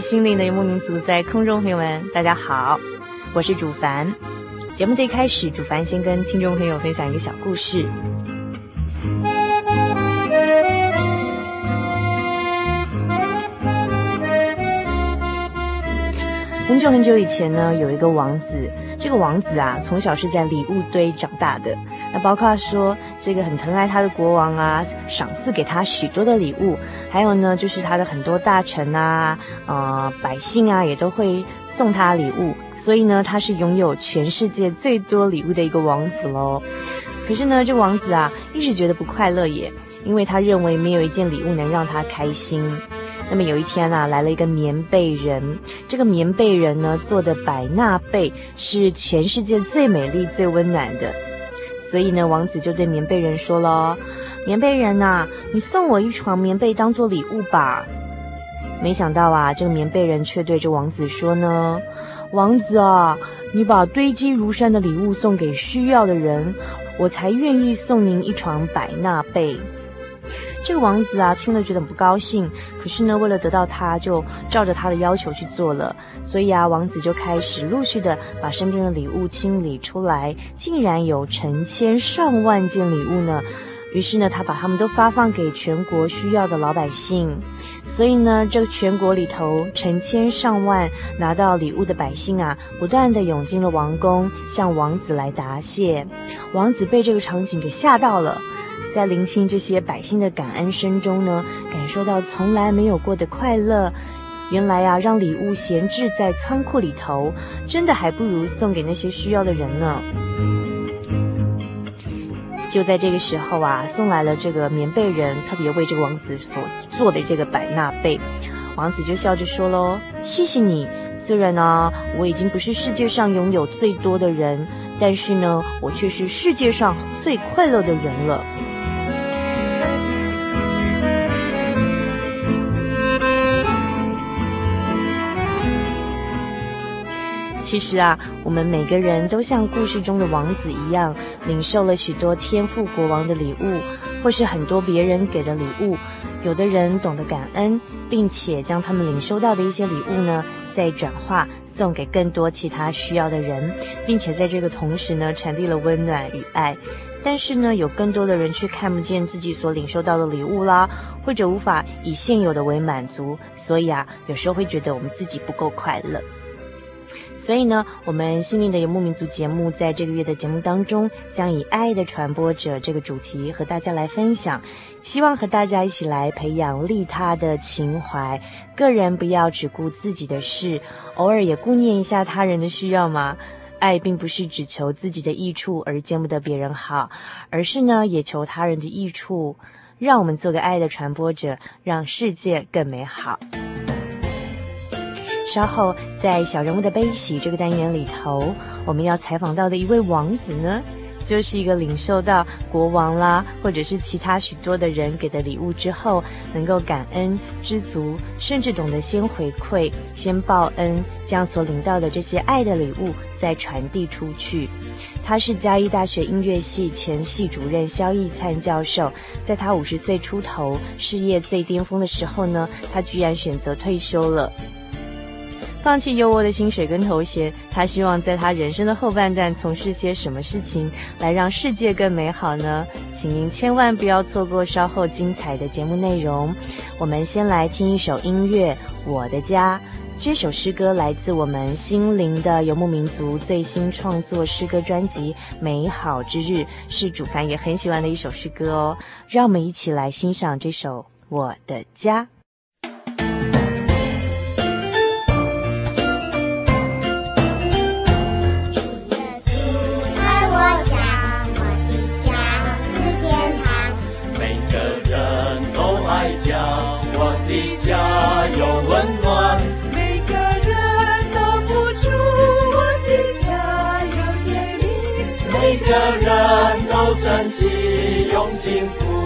心灵的游牧民族，在空中朋友们，大家好，我是主凡。节目的一开始，主凡先跟听众朋友分享一个小故事。很久很久以前呢，有一个王子。这个王子啊，从小是在礼物堆长大的。那包括说，这个很疼爱他的国王啊，赏赐给他许多的礼物。还有呢，就是他的很多大臣啊，呃，百姓啊，也都会送他礼物。所以呢，他是拥有全世界最多礼物的一个王子喽。可是呢，这王子啊，一直觉得不快乐耶，因为他认为没有一件礼物能让他开心。那么有一天啊，来了一个棉被人。这个棉被人呢，做的百纳被是全世界最美丽、最温暖的。所以呢，王子就对棉被人说了：“棉被人呐，你送我一床棉被当做礼物吧。”没想到啊，这个棉被人却对着王子说呢：“王子啊，你把堆积如山的礼物送给需要的人，我才愿意送您一床百纳被。”这个王子啊，听了觉得不高兴，可是呢，为了得到他，就照着他的要求去做了。所以啊，王子就开始陆续的把身边的礼物清理出来，竟然有成千上万件礼物呢。于是呢，他把他们都发放给全国需要的老百姓。所以呢，这个全国里头成千上万拿到礼物的百姓啊，不断的涌进了王宫，向王子来答谢。王子被这个场景给吓到了。在聆听这些百姓的感恩声中呢，感受到从来没有过的快乐。原来啊，让礼物闲置在仓库里头，真的还不如送给那些需要的人呢。就在这个时候啊，送来了这个棉被人，特别为这个王子所做的这个百纳被。王子就笑着说喽：“谢谢你，虽然呢，我已经不是世界上拥有最多的人，但是呢，我却是世界上最快乐的人了。”其实啊，我们每个人都像故事中的王子一样，领受了许多天赋国王的礼物，或是很多别人给的礼物。有的人懂得感恩，并且将他们领收到的一些礼物呢，再转化送给更多其他需要的人，并且在这个同时呢，传递了温暖与爱。但是呢，有更多的人却看不见自己所领受到的礼物啦，或者无法以现有的为满足，所以啊，有时候会觉得我们自己不够快乐。所以呢，我们心灵的游牧民族节目在这个月的节目当中，将以“爱的传播者”这个主题和大家来分享，希望和大家一起来培养利他的情怀。个人不要只顾自己的事，偶尔也顾念一下他人的需要嘛。爱并不是只求自己的益处而见不得别人好，而是呢，也求他人的益处。让我们做个爱的传播者，让世界更美好。稍后，在小人物的悲喜这个单元里头，我们要采访到的一位王子呢，就是一个领受到国王啦，或者是其他许多的人给的礼物之后，能够感恩知足，甚至懂得先回馈、先报恩，将所领到的这些爱的礼物再传递出去。他是嘉义大学音乐系前系主任萧义灿教授。在他五十岁出头、事业最巅峰的时候呢，他居然选择退休了。放弃优渥的薪水跟头衔，他希望在他人生的后半段从事些什么事情，来让世界更美好呢？请您千万不要错过稍后精彩的节目内容。我们先来听一首音乐，《我的家》。这首诗歌来自我们心灵的游牧民族最新创作诗歌专辑《美好之日》，是主凡也很喜欢的一首诗歌哦。让我们一起来欣赏这首《我的家》。有温暖每个人都付出我的家有甜蜜。每个人都珍惜用幸福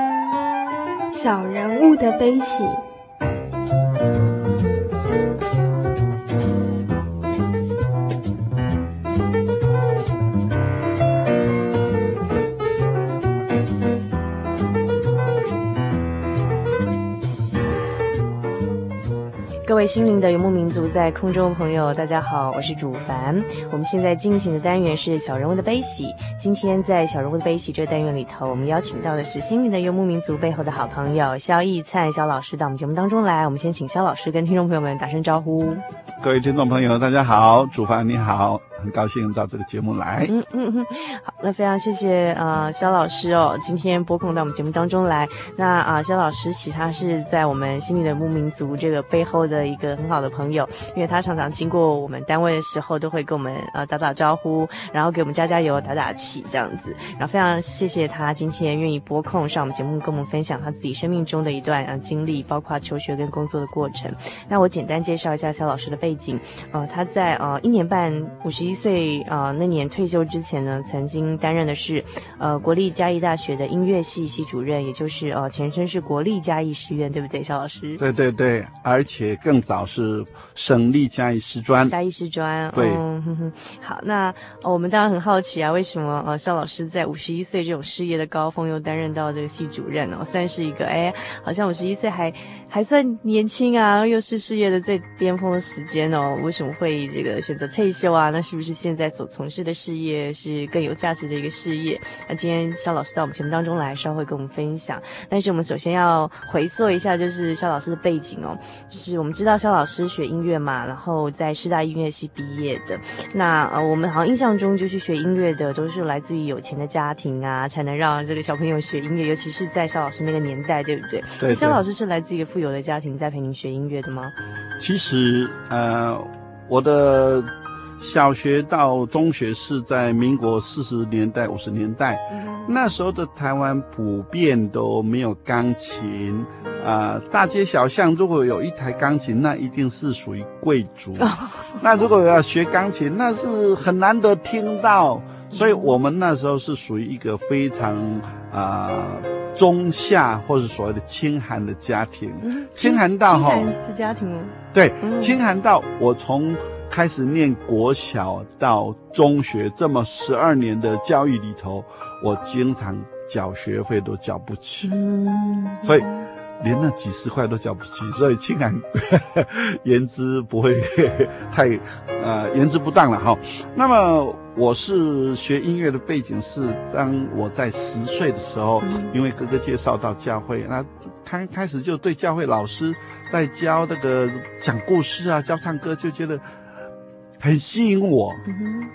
小人物的悲喜。位心灵的游牧民族，在空中朋友，大家好，我是主凡。我们现在进行的单元是小人物的悲喜。今天在小人物的悲喜这个单元里头，我们邀请到的是心灵的游牧民族背后的好朋友肖逸灿肖老师到我们节目当中来。我们先请肖老师跟听众朋友们打声招呼。各位听众朋友，大家好，主凡你好。很高兴到这个节目来。嗯嗯嗯，好，那非常谢谢呃肖老师哦，今天播控到我们节目当中来。那啊、呃，萧老师其实他是在我们心里的牧民族这个背后的一个很好的朋友，因为他常常经过我们单位的时候，都会跟我们呃打打招呼，然后给我们加加油、打打气这样子。然后非常谢谢他今天愿意播控上我们节目，跟我们分享他自己生命中的一段呃经历，包括求学跟工作的过程。那我简单介绍一下肖老师的背景。呃，他在呃一年半五十一。一岁啊、呃、那年退休之前呢，曾经担任的是呃国立嘉义大学的音乐系系主任，也就是呃前身是国立嘉义师院，对不对，肖老师？对对对，而且更早是省立嘉义师专。嘉义师专，对、嗯哼哼。好，那、哦、我们当然很好奇啊，为什么呃肖老师在五十一岁这种事业的高峰，又担任到这个系主任哦，算是一个哎，好像五十一岁还还算年轻啊，又是事业的最巅峰的时间哦，为什么会这个选择退休啊？那是不是现在所从事的事业是更有价值的一个事业？那今天肖老师到我们节目当中来，稍微跟我们分享。但是我们首先要回溯一下，就是肖老师的背景哦，就是我们知道肖老师学音乐嘛，然后在师大音乐系毕业的。那呃，我们好像印象中就是学音乐的都是来自于有钱的家庭啊，才能让这个小朋友学音乐，尤其是在肖老师那个年代，对不对？对。肖老师是来自一个富有的家庭在陪您学音乐的吗？其实呃，我的。小学到中学是在民国四十年代、五十年代，那时候的台湾普遍都没有钢琴，啊、呃，大街小巷如果有一台钢琴，那一定是属于贵族。那如果要学钢琴，那是很难得听到，所以我们那时候是属于一个非常啊、呃、中下或者所谓的清寒的家庭。清寒到哈是家庭哦，对，清寒到我从。开始念国小到中学，这么十二年的教育里头，我经常缴学费都缴不起，嗯，所以连那几十块都缴不起，所以清寒 言之不会太呃言之不当了哈。那么我是学音乐的背景是，当我在十岁的时候，因为哥哥介绍到教会，那开开始就对教会老师在教那个讲故事啊，教唱歌，就觉得。很吸引我，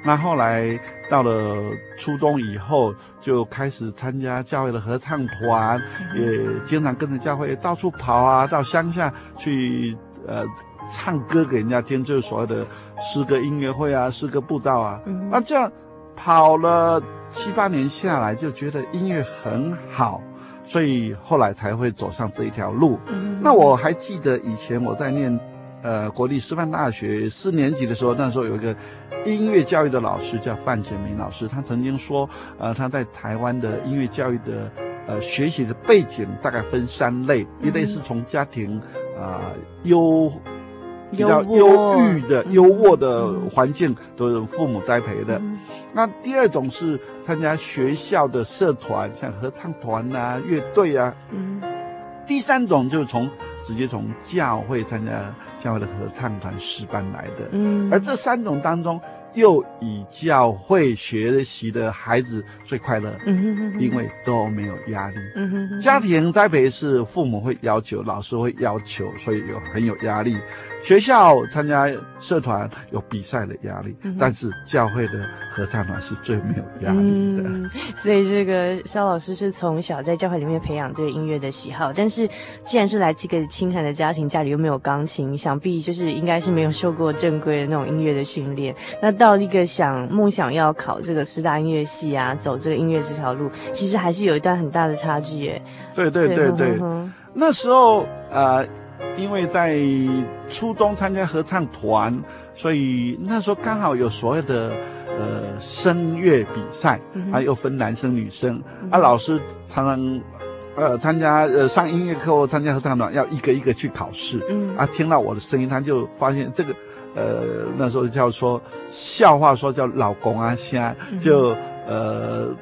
那后来到了初中以后，就开始参加教会的合唱团，也经常跟着教会到处跑啊，到乡下去呃唱歌给人家听，就是所谓的诗歌音乐会啊，诗歌布道啊。那这样跑了七八年下来，就觉得音乐很好，所以后来才会走上这一条路。那我还记得以前我在念。呃，国立师范大学四年级的时候，那时候有一个音乐教育的老师叫范简明老师，他曾经说，呃，他在台湾的音乐教育的呃学习的背景大概分三类，一类是从家庭啊优比较忧郁的优渥的环境都是父母栽培的，那第二种是参加学校的社团，像合唱团啊、乐队啊，嗯，第三种就是从直接从教会参加。教会的合唱团诗班来的，嗯，而这三种当中，又以教会学习的孩子最快乐，嗯哼哼哼，因为都没有压力，嗯哼哼，家庭栽培是父母会要求，老师会要求，所以有很有压力。学校参加社团有比赛的压力，嗯，但是教会的合唱团是最没有压力的。嗯，所以这个肖老师是从小在教会里面培养对音乐的喜好，但是既然是来自一个清寒的家庭，家里又没有钢琴，想必就是应该是没有受过正规的那种音乐的训练。那到一个想梦想要考这个师大音乐系啊，走这个音乐这条路，其实还是有一段很大的差距耶。对对对对，对呵呵，那时候呃。因为在初中参加合唱团，所以那时候刚好有所谓的呃声乐比赛，啊又分男生女生，啊老师常常呃参加呃上音乐课或参加合唱团要一个一个去考试，啊听到我的声音，他就发现这个呃那时候叫说笑话说叫老公啊虾就呃。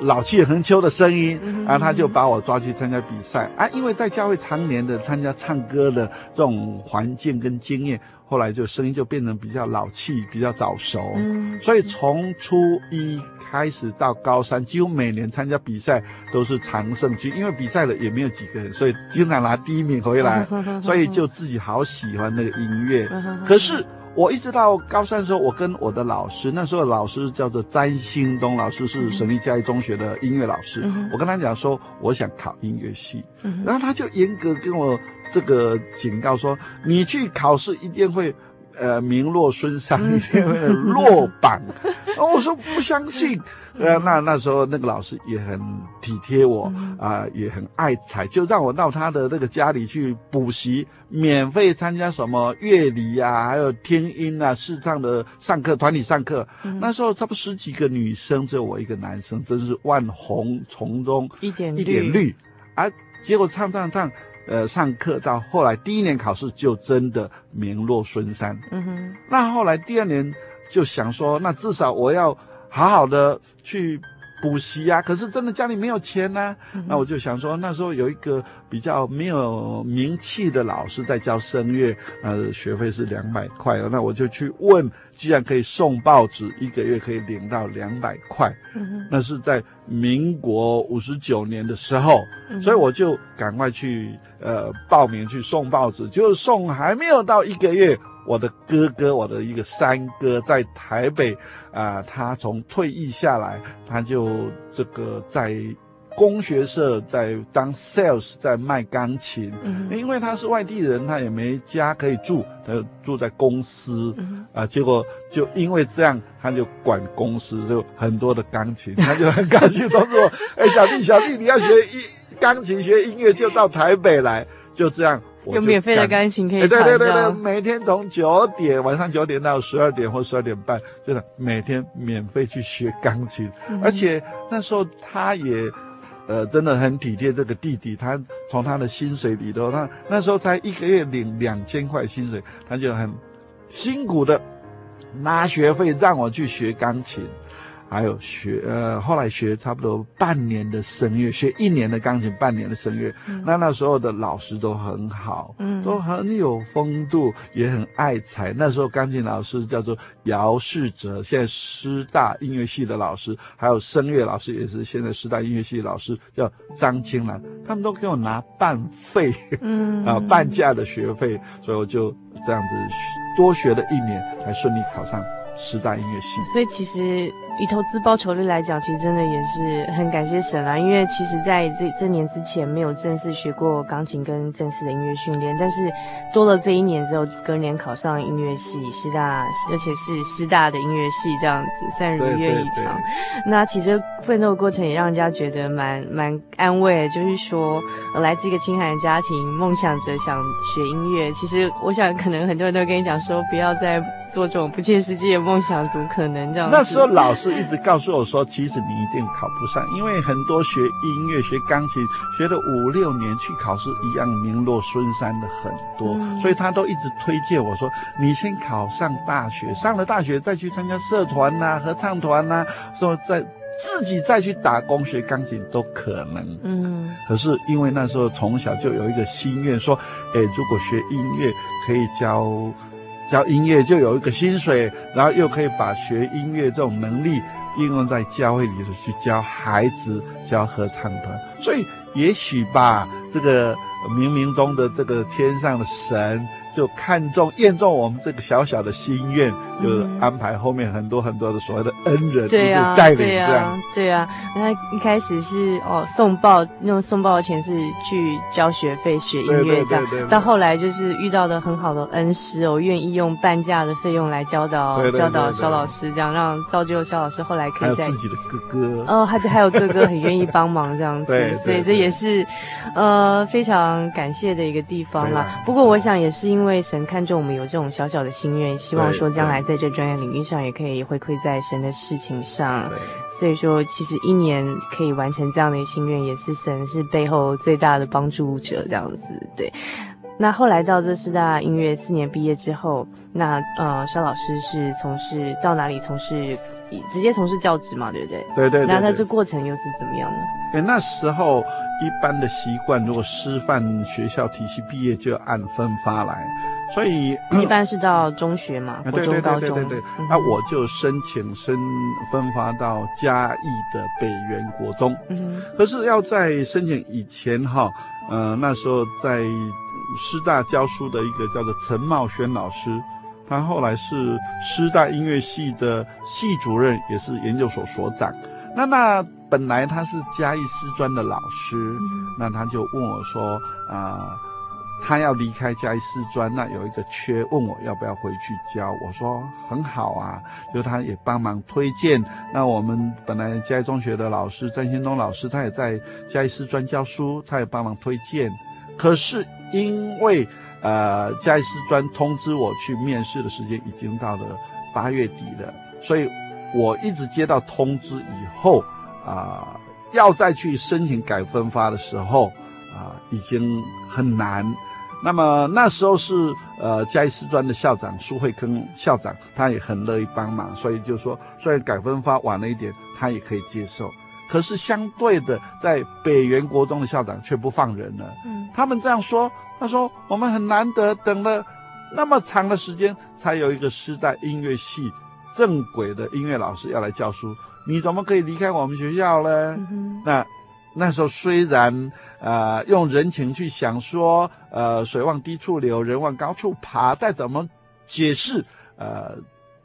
老气横秋的声音，然后他就把我抓去参加比赛啊！因为在教会常年的参加唱歌的这种环境跟经验，后来就声音就变成比较老气，比较早熟。所以从初一开始到高三，几乎每年参加比赛都是常胜军，因为比赛了也没有几个人，所以经常拿第一名回来，所以就自己好喜欢那个音乐。可是。我一直到高三的时候，我跟我的老师，那时候老师叫做詹兴东老师，是省立嘉义中学的音乐老师。嗯、我跟他讲说，我想考音乐系，然后他就严格跟我这个警告说，你去考试一定会呃名落孙山，落榜。我说不相信。呃，那那时候那个老师也很体贴我啊、呃，也很爱才，就让我到他的那个家里去补习，免费参加什么乐理呀、啊，还有听音啊、视唱的上课，团体上课。嗯、那时候差不多十几个女生，只有我一个男生，真是万红丛中一点一点绿啊！结果唱唱唱，呃，上课到后来第一年考试就真的名落孙山。嗯哼，那后来第二年就想说，那至少我要。好好的去补习呀，可是真的家里没有钱呢、啊。嗯、那我就想说，那时候有一个比较没有名气的老师在教声乐，呃，学费是两百块。那我就去问，既然可以送报纸，一个月可以领到两百块。嗯、那是在民国五十九年的时候，嗯、所以我就赶快去呃报名去送报纸，就送还没有到一个月。我的哥哥，我的一个三哥，在台北啊、呃，他从退役下来，他就这个在工学社在当 sales，在卖钢琴。嗯，因为他是外地人，他也没家可以住，他就住在公司。嗯哼，啊，结果就因为这样，他就管公司，就很多的钢琴，他就很高兴，他说：“哎，小弟，小弟，你要学音钢琴，学音乐就到台北来。”就这样。有免费的钢琴可以弹，对对对对，每天从九点晚上九点到十二点或十二点半，真的每天免费去学钢琴，嗯、而且那时候他也，呃，真的很体贴这个弟弟，他从他的薪水里头，他那时候才一个月领两千块薪水，他就很辛苦的拿学费让我去学钢琴。还有学呃，后来学差不多半年的声乐，学一年的钢琴，半年的声乐。嗯、那那时候的老师都很好，嗯，都很有风度，也很爱才。那时候钢琴老师叫做姚世哲，现在师大音乐系的老师，还有声乐老师也是现在师大音乐系的老师，叫张青兰，他们都给我拿半费，嗯 啊，半价的学费，所以我就这样子多学了一年，才顺利考上师大音乐系。所以其实。以投资报酬率来讲，其实真的也是很感谢神啦。因为其实在这这年之前没有正式学过钢琴跟正式的音乐训练，但是多了这一年之后，隔年考上音乐系，师大，而且是师大的音乐系，这样子算如愿以偿。那其实奋斗的过程也让人家觉得蛮蛮安慰，就是说来自一个清寒的家庭，梦想着想学音乐。其实我想，可能很多人都跟你讲说，不要再做这种不切实际的梦想，怎么可能这样？那时候老师。一直告诉我说，其实你一定考不上，因为很多学音乐、学钢琴学了五六年去考试，一样名落孙山的很多，嗯、所以他都一直推荐我说，你先考上大学，上了大学再去参加社团呐、啊、合唱团呐、啊，说再自己再去打工学钢琴都可能。嗯，可是因为那时候从小就有一个心愿，说，哎，如果学音乐可以教。教音乐就有一个薪水，然后又可以把学音乐这种能力应用在教会里头去教孩子、教合唱团，所以也许吧，这个冥冥中的这个天上的神。就看中验中我们这个小小的心愿，就安排后面很多很多的所谓的恩人对啊，带领这样。对啊，对啊。那一开始是哦送报，用送报的钱是去交学费学音乐这样，到后来就是遇到的很好的恩师哦，愿意用半价的费用来教导教导肖老师，这样让造就肖老师后来可以在自己的哥哥哦，还还有哥哥很愿意帮忙这样子，所以这也是呃非常感谢的一个地方啦。不过我想也是因为。因为神看重我们有这种小小的心愿，希望说将来在这专业领域上也可以回馈在神的事情上。所以说，其实一年可以完成这样的心愿，也是神是背后最大的帮助者。这样子，对。那后来到这四大音乐四年毕业之后，那呃，肖老师是从事到哪里从事？直接从事教职嘛，对不对？对对对。那他这过程又是怎么样呢？哎，那时候一般的习惯，如果师范学校体系毕业就按分发来，所以一般是到中学嘛，国中、高中。对对对对对。那我就申请申分发到嘉义的北园国中。嗯。可是要在申请以前哈，呃，那时候在师大教书的一个叫做陈茂轩老师。他后来是师大音乐系的系主任，也是研究所所长。那那本来他是嘉义师专的老师，嗯、那他就问我说：“啊、呃，他要离开嘉义师专，那有一个缺，问我要不要回去教。我说很好啊，就他也帮忙推荐。那我们本来嘉义中学的老师詹新东老师，他也在嘉义师专教书，他也帮忙推荐。可是因为呃嘉义师专通知我去面试的时间已经到了八月底了，所以我一直接到通知以后啊、呃，要再去申请改分发的时候啊、呃，已经很难。那么那时候是呃嘉义师专的校长苏慧坑校长，他也很乐意帮忙，所以就说虽然改分发晚了一点，他也可以接受。可是相对的，在北元国中的校长却不放人了。嗯，他们这样说，他说我们很难得等了那么长的时间，才有一个师大音乐系正轨的音乐老师要来教书，你怎么可以离开我们学校呢？嗯，那。那时候虽然呃用人情去想说呃水往低处流，人往高处爬，再怎么解释呃，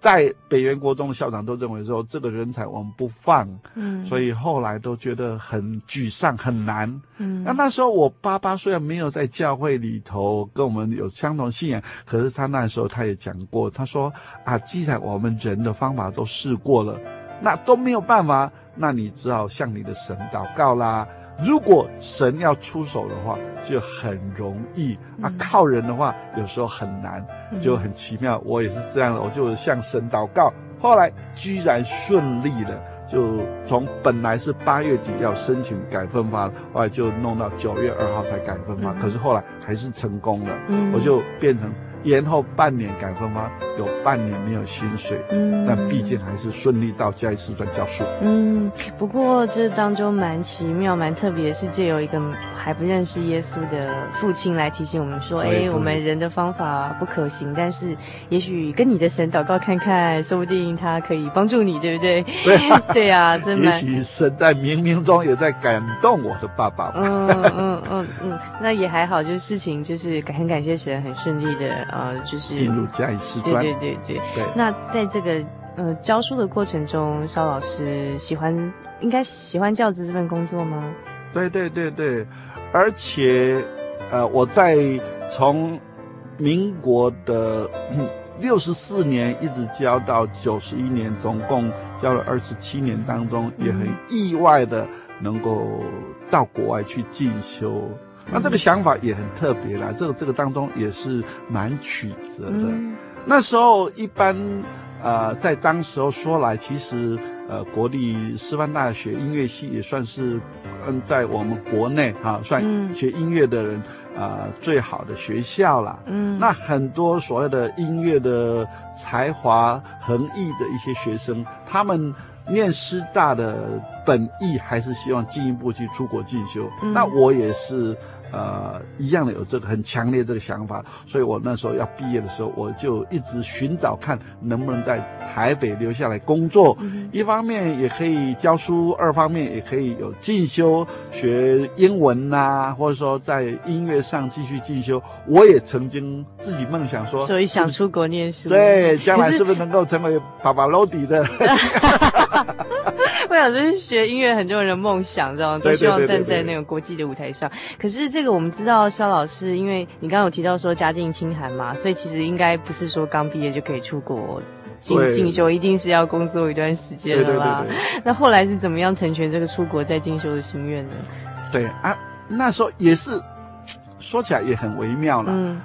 在北元国中的校长都认为说这个人才我们不放，嗯，所以后来都觉得很沮丧很难，嗯，那那时候我爸爸虽然没有在教会里头跟我们有相同信仰，可是他那时候他也讲过，他说啊，既然我们人的方法都试过了，那都没有办法。那你只好向你的神祷告啦。如果神要出手的话，就很容易；啊，靠人的话，有时候很难，就很奇妙。我也是这样的，我就向神祷告，后来居然顺利了，就从本来是八月底要申请改分发，后来就弄到九月二号才改分发。可是后来还是成功了，我就变成。延后半年改分发，有半年没有薪水，嗯，但毕竟还是顺利到嘉义师专教书。嗯，不过这当中蛮奇妙、蛮特别是，借由一个还不认识耶稣的父亲来提醒我们说：“哎，我们人的方法不可行，但是也许跟你的神祷告看看，说不定他可以帮助你，对不对？”对啊，对啊，真的。也许神在冥冥中也在感动我的爸爸。嗯嗯嗯嗯，那也还好，就是事情就是感很感谢神，很顺利的。呃，就是进入嘉义师专，对对对对。对那在这个呃教书的过程中，肖老师喜欢应该喜欢教职这份工作吗？对对对对，而且呃我在从民国的六十四年一直教到九十一年，总共教了二十七年当中，也很意外的能够到国外去进修。那这个想法也很特别啦，这个这个当中也是蛮曲折的。嗯、那时候一般，呃，在当时候说来，其实呃，国立师范大学音乐系也算是嗯，在我们国内哈、啊，算学音乐的人啊、呃、最好的学校啦。嗯，那很多所谓的音乐的才华横溢的一些学生，他们念师大的本意还是希望进一步去出国进修。嗯、那我也是。呃，一样的有这个很强烈这个想法，所以我那时候要毕业的时候，我就一直寻找看能不能在台北留下来工作，嗯、一方面也可以教书，二方面也可以有进修学英文呐、啊，或者说在音乐上继续进修。我也曾经自己梦想说，所以想出国念书，对，将来是不是能够成为帕瓦罗蒂的？我想这是学音乐很多人的梦想，这样都希望站在那个国际的舞台上。可是这个我们知道，肖老师，因为你刚刚有提到说家境清寒嘛，所以其实应该不是说刚毕业就可以出国进进修，一定是要工作一段时间的啦。那后来是怎么样成全这个出国再进修的心愿呢？对啊，那时候也是说起来也很微妙了。嗯。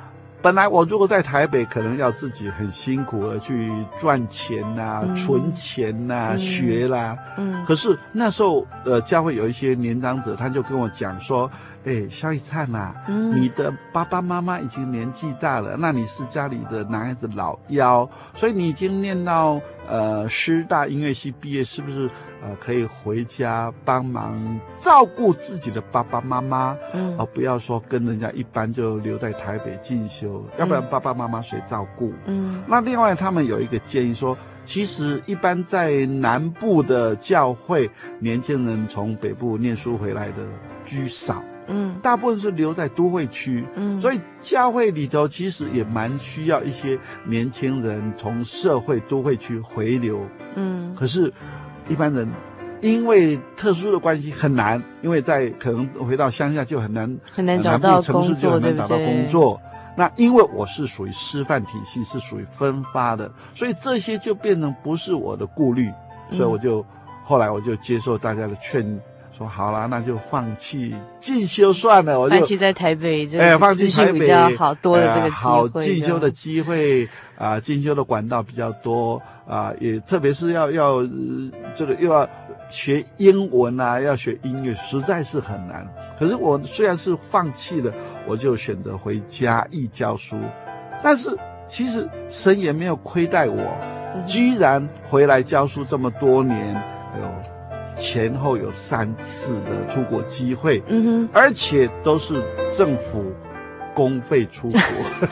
本来我如果在台北，可能要自己很辛苦的去赚钱呐、啊、嗯、存钱呐、啊、嗯、学啦。嗯。可是那时候，呃，教会有一些年长者，他就跟我讲说：“哎，萧一灿呐，嗯、你的爸爸妈妈已经年纪大了，那你是家里的男孩子老幺，所以你已经念到呃师大音乐系毕业，是不是？”呃，可以回家帮忙照顾自己的爸爸妈妈，嗯，而不要说跟人家一般就留在台北进修，嗯、要不然爸爸妈妈谁照顾？嗯，那另外他们有一个建议说，其实一般在南部的教会，年轻人从北部念书回来的居少，嗯，大部分是留在都会区，嗯，所以教会里头其实也蛮需要一些年轻人从社会都会区回流，嗯，可是。一般人因为特殊的关系很难，因为在可能回到乡下就很难，很难找到城市就很难找到工作。那因为我是属于师范体系，是属于分发的，所以这些就变成不是我的顾虑，所以我就、嗯、后来我就接受大家的劝。说好了，那就放弃进修算了。我就放弃在台北，哎，放弃台北比较好多的这个机会，好进修的机会啊、呃，进修的管道比较多啊、呃，也特别是要要、呃、这个又要学英文啊，要学音乐，实在是很难。可是我虽然是放弃了，我就选择回家义教书。但是其实神也没有亏待我，居然回来教书这么多年，哎呦。前后有三次的出国机会，嗯哼，而且都是政府公费出国，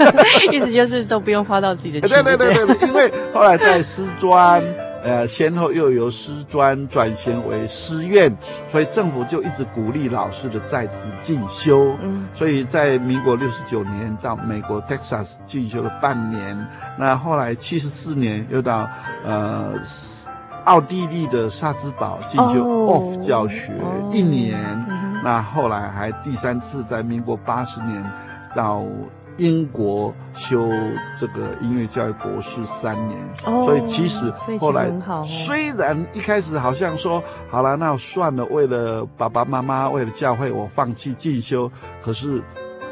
意思就是都不用花到自己的钱。对对对对，因为后来在师专，呃，先后又由师专转型为师院，所以政府就一直鼓励老师的在职进修。嗯，所以在民国六十九年到美国 Texas 进修了半年，那后来七十四年又到呃。奥地利的萨兹堡进修 off 教学一年，那后来还第三次在民国八十年到英国修这个音乐教育博士三年，所以其实后来虽然一开始好像说好了，那算了，为了爸爸妈妈，为了教会，我放弃进修，可是。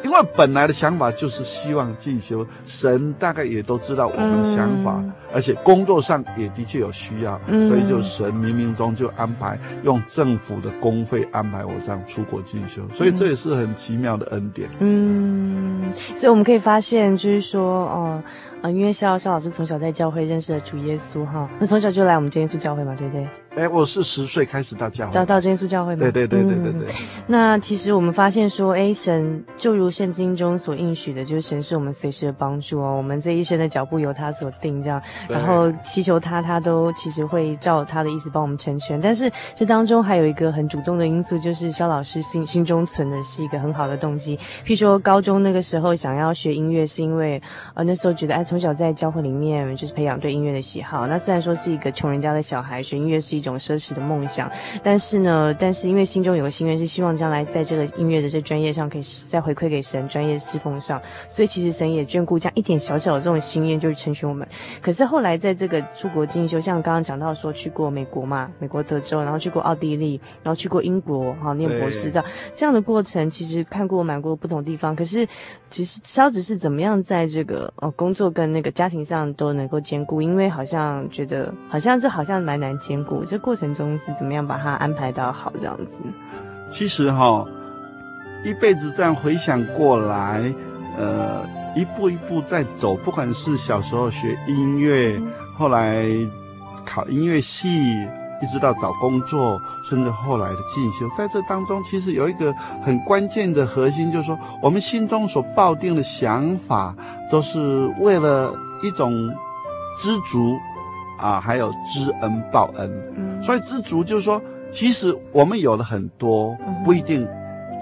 因为本来的想法就是希望进修，神大概也都知道我们的想法，嗯、而且工作上也的确有需要，嗯、所以就神冥冥中就安排用政府的公费安排我这样出国进修，所以这也是很奇妙的恩典。嗯，所以我们可以发现，就是说，哦。啊，因为肖肖老师从小在教会认识了主耶稣哈，那从小就来我们真耶稣教会嘛，对不对？哎，我是十岁开始到教会，到到真耶稣教会吗？对对对对对对。嗯、那其实我们发现说，哎，神就如圣经中所应许的，就是神是我们随时的帮助哦。我们这一生的脚步由他所定，这样，然后祈求他，他都其实会照他的意思帮我们成全。但是这当中还有一个很主动的因素，就是肖老师心心中存的是一个很好的动机。譬如说高中那个时候想要学音乐，是因为呃那时候觉得哎。从小在教会里面就是培养对音乐的喜好。那虽然说是一个穷人家的小孩，学音乐是一一种奢侈的梦想，但是呢，但是因为心中有个心愿，是希望将来在这个音乐的这专业上可以再回馈给神，专业侍奉上。所以其实神也眷顾这样一点小小的这种心愿，就是成全我们。可是后来在这个出国进修，像刚刚讲到说去过美国嘛，美国德州，然后去过奥地利，然后去过英国，哈，念博士这样这样的过程，其实看过蛮多不同地方。可是其实萧执事怎么样在这个呃工作跟那个家庭上都能够兼顾，因为好像觉得好像这好像蛮难兼顾。这过程中是怎么样把它安排到好这样子？其实哈，一辈子这样回想过来，呃，一步一步在走。不管是小时候学音乐，后来考音乐系。一直到找工作，甚至后来的进修，在这当中，其实有一个很关键的核心，就是说，我们心中所抱定的想法，都是为了一种知足啊，还有知恩报恩。嗯，所以知足就是说，其实我们有了很多，不一定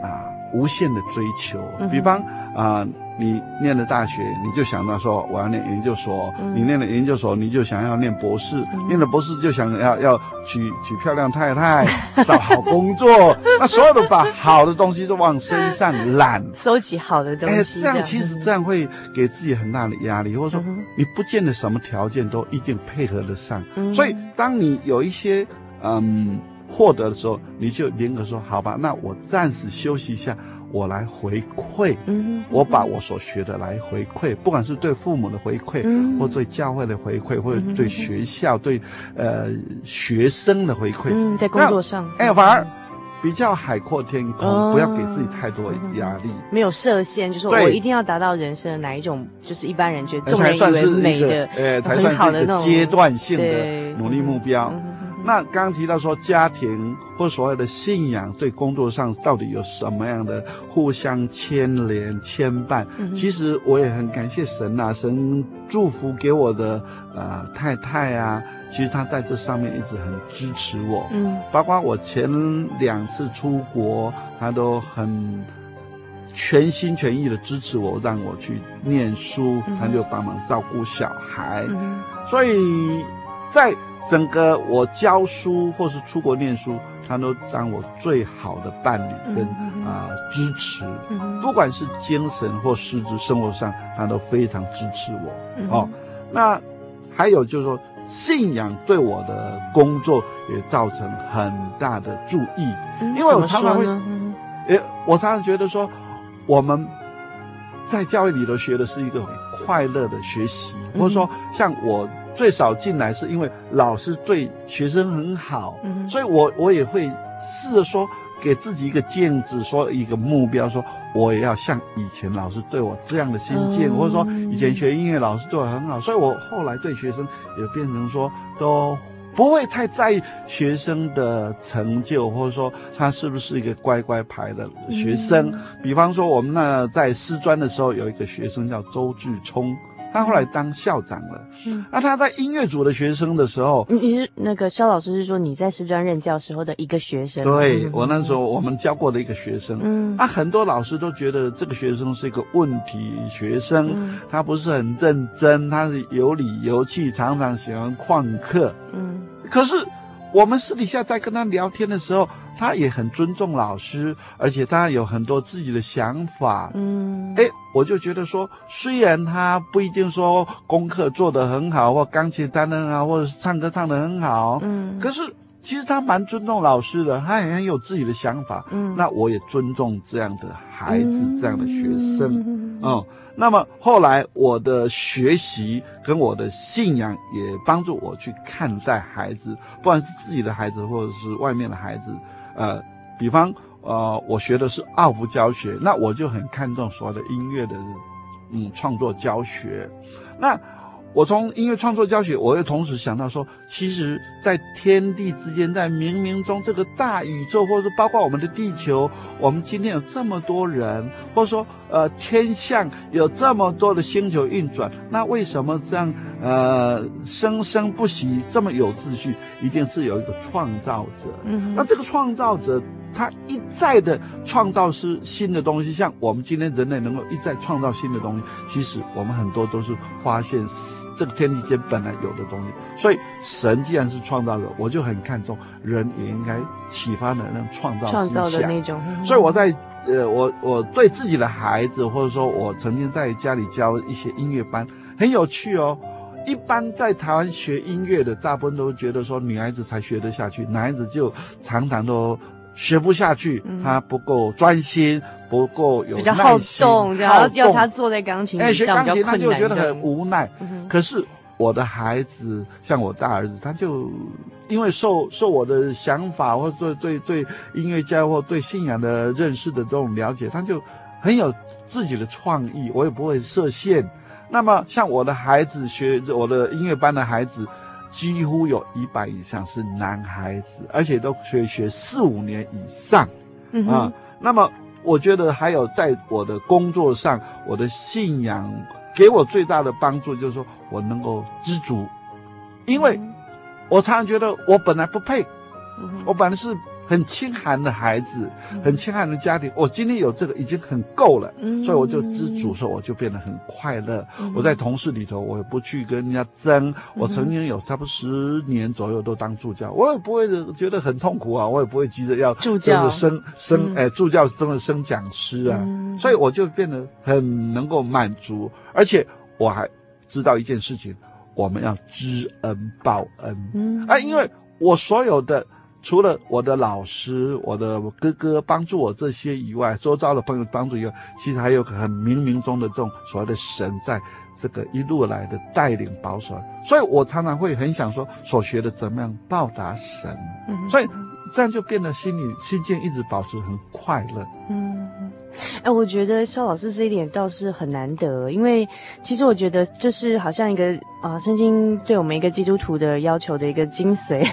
啊，无限的追求。比方啊。你念了大学，你就想到说我要念研究所；嗯、你念了研究所，你就想要念博士；嗯、念了博士，就想要要娶娶漂亮太太，找好工作。那所有的把好的东西都往身上揽，收集好的东西。哎，这样其实这样会给自己很大的压力，或者说你不见得什么条件都一定配合得上。嗯、所以，当你有一些嗯获得的时候，你就宁可说好吧，那我暂时休息一下。我来回馈，嗯，我把我所学的来回馈，不管是对父母的回馈，嗯，或对教会的回馈，或者对学校、对呃学生的回馈，嗯，在工作上，哎，反而比较海阔天空，不要给自己太多压力，没有设限，就是我一定要达到人生的哪一种，就是一般人觉得众人以为美的，呃，才算是一个阶段性的努力目标。那刚刚提到说家庭或所谓的信仰对工作上到底有什么样的互相牵连牵绊？嗯、其实我也很感谢神呐、啊，神祝福给我的呃太太啊，其实她在这上面一直很支持我，嗯，包括我前两次出国，她都很全心全意的支持我，让我去念书，她就帮忙照顾小孩，嗯、所以在。整个我教书或是出国念书，他都当我最好的伴侣跟啊、呃、支持，不管是精神或实质生活上，他都非常支持我。哦。那还有就是说，信仰对我的工作也造成很大的助益，因为我常常会，诶，我常常觉得说，我们在教育里头学的是一个很快乐的学习，或者说像我。最少进来是因为老师对学生很好，嗯，所以我我也会试着说给自己一个镜子，说一个目标，说我也要像以前老师对我这样的心境，嗯，或者说以前学音乐老师对我很好，所以我后来对学生也变成说都不会太在意学生的成就，或者说他是不是一个乖乖牌的学生。嗯，比方说我们那在师专的时候有一个学生叫周志聪。他后来当校长了。嗯，那他在音乐组的学生的时候，你你是那个肖老师是说你在师专任教时候的一个学生？对，我那时候我们教过的一个学生。嗯，啊，很多老师都觉得这个学生是一个问题学生，嗯，他不是很认真，他是有理有气，常常喜欢旷课。嗯，可是我们私底下在跟他聊天的时候，他也很尊重老师，而且他有很多自己的想法。嗯，哎。我就觉得说，虽然他不一定说功课做得很好，或钢琴弹得很好，或者是唱歌唱得很好，嗯，可是其实他蛮尊重老师的，他也很有自己的想法，嗯，那我也尊重这样的孩子，嗯、这样的学生，嗯，嗯，那么后来我的学习跟我的信仰也帮助我去看待孩子，不管是自己的孩子或者是外面的孩子，呃，比方。呃，我学的是奥弗教学，那我就很看重所谓的音乐的，嗯，创作教学。那我从音乐创作教学，我又同时想到说，其实，在天地之间，在冥冥中这个大宇宙，或者说包括我们的地球，我们今天有这么多人，或者说呃天象有这么多的星球运转，那为什么这样呃生生不息，这么有秩序？一定是有一个创造者。嗯，那这个创造者。他一再的创造是新的东西，像我们今天人类能够一再创造新的东西，其实我们很多都是发现这个天地间本来有的东西。所以神既然是创造者，我就很看重人也应该启发的那种创造思想。创造的那种。所以我在呃，我我对自己的孩子，或者说我曾经在家里教一些音乐班，很有趣哦。一般在台湾学音乐的，大部分都觉得说女孩子才学得下去，男孩子就常常都。学不下去，他不够专心，嗯、不够有耐心，比较好动，然后要他坐在钢琴上，哎，学钢琴他就觉得很无奈。嗯、可是我的孩子，像我大儿子，他就因为受受我的想法，或者对对对音乐家或对信仰的认识的这种了解，他就很有自己的创意，我也不会设限。那么像我的孩子学我的音乐班的孩子。几乎有一半以上是男孩子，而且都可以学四五年以上，嗯啊。那么我觉得还有在我的工作上，我的信仰给我最大的帮助，就是说我能够知足，因为我常常觉得我本来不配，我本来是。很清寒的孩子，很清寒的家庭，我今天有这个已经很够了，嗯、所以我就知足，说我就变得很快乐。嗯、我在同事里头，我也不去跟人家争。嗯、我曾经有差不多十年左右都当助教，我也不会觉得很痛苦啊，我也不会急着要助教。升升，哎，助教真的升讲师啊，嗯、所以我就变得很能够满足，而且我还知道一件事情，我们要知恩报恩，嗯，啊，因为我所有的。除了我的老师、我的哥哥帮助我这些以外，周遭的朋友帮助以外，其实还有很冥冥中的这种所谓的神，在这个一路来的带领保守。所以我常常会很想说，所学的怎么样报答神。嗯，所以这样就变得心里心境一直保持很快乐。嗯，哎，我觉得肖老师这一点倒是很难得，因为其实我觉得就是好像一个啊，圣经对我们一个基督徒的要求的一个精髓。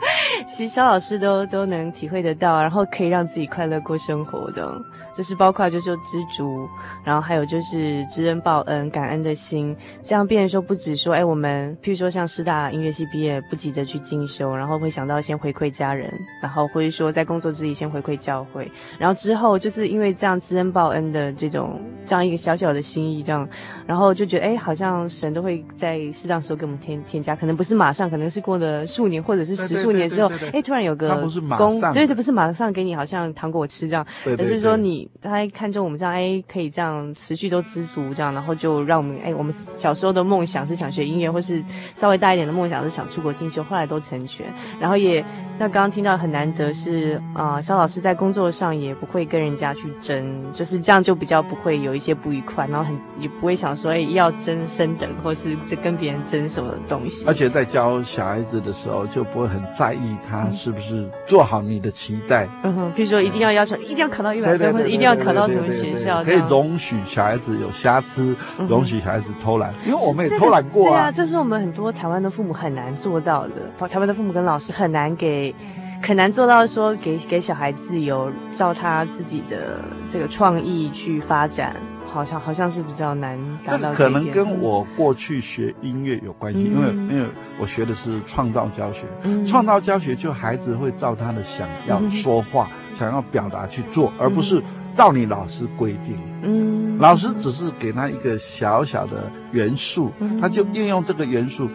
其实肖老师都都能体会得到，然后可以让自己快乐过生活的，就是包括就是说知足，然后还有就是知恩报恩、感恩的心，这样变成说不止说，哎，我们譬如说像师大音乐系毕业不急着去进修，然后会想到先回馈家人，然后或者说在工作之余先回馈教会，然后之后就是因为这样知恩报恩的这种这样一个小小的心意，这样，然后就觉得哎，好像神都会在适当时候给我们添添加，可能不是马上，可能是过了数年或者是十数年之后，哎，突然有个功，对对，不是马上给你好像糖果吃这样，而是说你他看中我们这样，哎，可以这样持续都知足这样，然后就让我们哎，我们小时候的梦想是想学音乐，或是稍微大一点的梦想是想出国进修，后来都成全。然后也那刚刚听到很难得是啊，肖老师在工作上也不会跟人家去争，就是这样就比较不会有一些不愉快，然后很也不会想说哎要争升等，或是跟别人争什么东西。而且在教小孩子的时候就不会很在意他是不是做好你的期待。嗯哼，比如说一定要要求一定要考到一百分，或者一定要考到什么学校，可以容许小孩子有瑕疵，容许小孩子偷懒，因为我们也偷懒过啊。对啊，这是我们很多台湾的父母很难做到的。台湾的父母跟老师很难给，很难做到说给给小孩自由，照他自己的这个创意去发展。好像好像是比较难达到。这可能跟我过去学音乐有关系，嗯、因为因为我学的是创造教学，嗯、创造教学就孩子会照他的想要说话，嗯、想要表达去做，而不是照你老师规定。嗯，老师只是给他一个小小的元素，嗯、他就应用这个元素，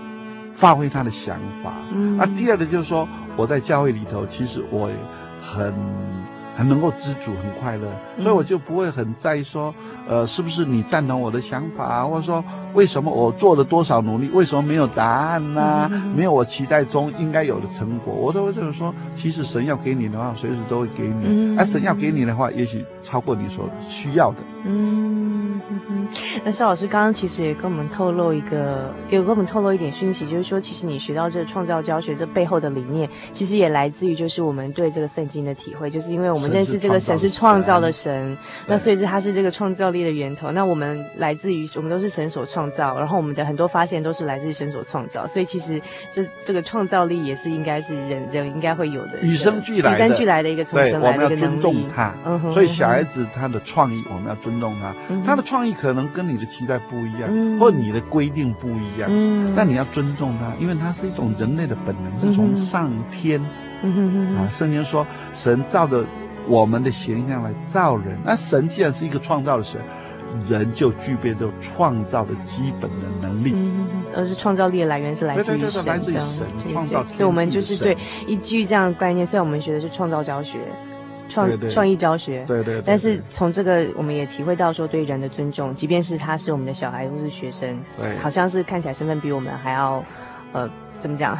发挥他的想法。嗯，那第二个就是说，我在教会里头，其实我也很。很能够知足，很快乐，所以我就不会很在意说，呃，是不是你赞同我的想法，或者说为什么我做了多少努力，为什么没有答案呢、啊？没有我期待中应该有的成果，我都会这么说。其实神要给你的话，随时都会给你；而神要给你的话，也许超过你所需要的。嗯，那邵老师刚刚其实也跟我们透露一个，也跟我们透露一点讯息，就是说，其实你学到这个创造教学这背后的理念，其实也来自于就是我们对这个圣经的体会，就是因为我们。认识这个神是创造的神，那所以是他是这个创造力的源头。那我们来自于我们都是神所创造，然后我们的很多发现都是来自于神所创造。所以其实这这个创造力也是应该是人人应该会有的，与生俱来的，与生俱来的一个从神来的一个能力。我们要尊重他，嗯哼。所以小孩子他的创意我们要尊重他，他的创意可能跟你的期待不一样，或你的规定不一样，嗯，但你要尊重他，因为他是一种人类的本能，是从上天，啊，圣经说神照着。我们的形象来造人，那神既然是一个创造的神，人就具备这创造的基本的能力。嗯，而是创造力的来源是来自于神，来自于神创造。所以，我们就是对依据这样的概念，虽然我们学的是创造教学、创创意教学，对对，但是从这个我们也体会到说对人的尊重，即便是他是我们的小孩或是学生，对，好像是看起来身份比我们还要，呃，怎么讲？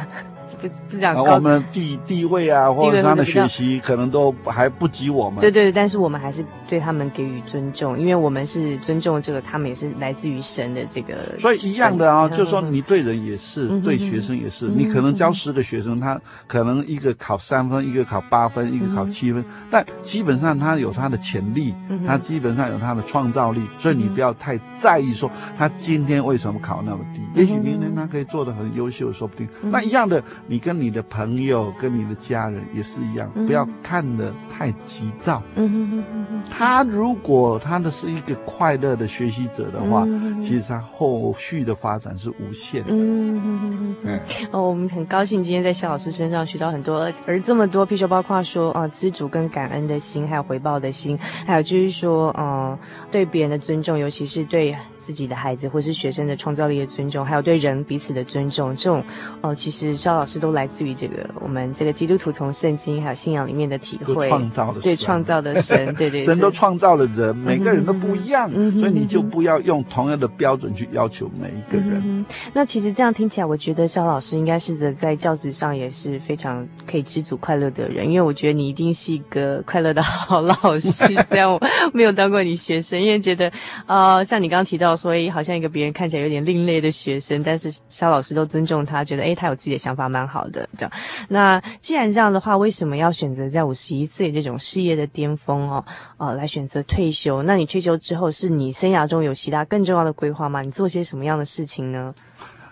不不讲，我们地地位啊，或者他的学习可能都还不及我们。对对对，但是我们还是对他们给予尊重，因为我们是尊重这个，他们也是来自于神的这个。所以一样的啊，就是说你对人也是，对学生也是。你可能教十个学生，他可能一个考三分，一个考八分，一个考七分，但基本上他有他的潜力，他基本上有他的创造力，所以你不要太在意说他今天为什么考那么低，也许明天他可以做的很优秀，说不定。那一样的。你跟你的朋友、跟你的家人也是一样，不要看得太急躁。嗯哼哼哼哼。他如果他的是一个快乐的学习者的话，其实他后续的发展是无限的。嗯哼哼哼。嗯。哦，我们很高兴今天在肖老师身上学到很多，而这么多，譬如说包括说啊，知足跟感恩的心，还有回报的心，还有就是说，嗯，对别人的尊重，尤其是对自己的孩子或是学生的创造力的尊重，还有对人彼此的尊重，这种，哦，其实萧老师。都来自于这个我们这个基督徒从圣经还有信仰里面的体会，创造的对创造的神，对 对，神都创造了人，每个人都不一样，所以你就不要用同样的标准去要求每一个人。那其实这样听起来，我觉得肖老师应该是在教职上也是非常可以知足快乐的人，因为我觉得你一定是一个快乐的好老师。虽然我没有当过你学生，因为觉得呃，像你刚刚提到，所以好像一个别人看起来有点另类的学生，但是肖老师都尊重他，觉得诶，他有自己的想法，蛮好的，这样。那既然这样的话，为什么要选择在五十一岁这种事业的巅峰哦，呃，来选择退休？那你退休之后，是你生涯中有其他更重要的规划吗？你做些什么样的事情呢？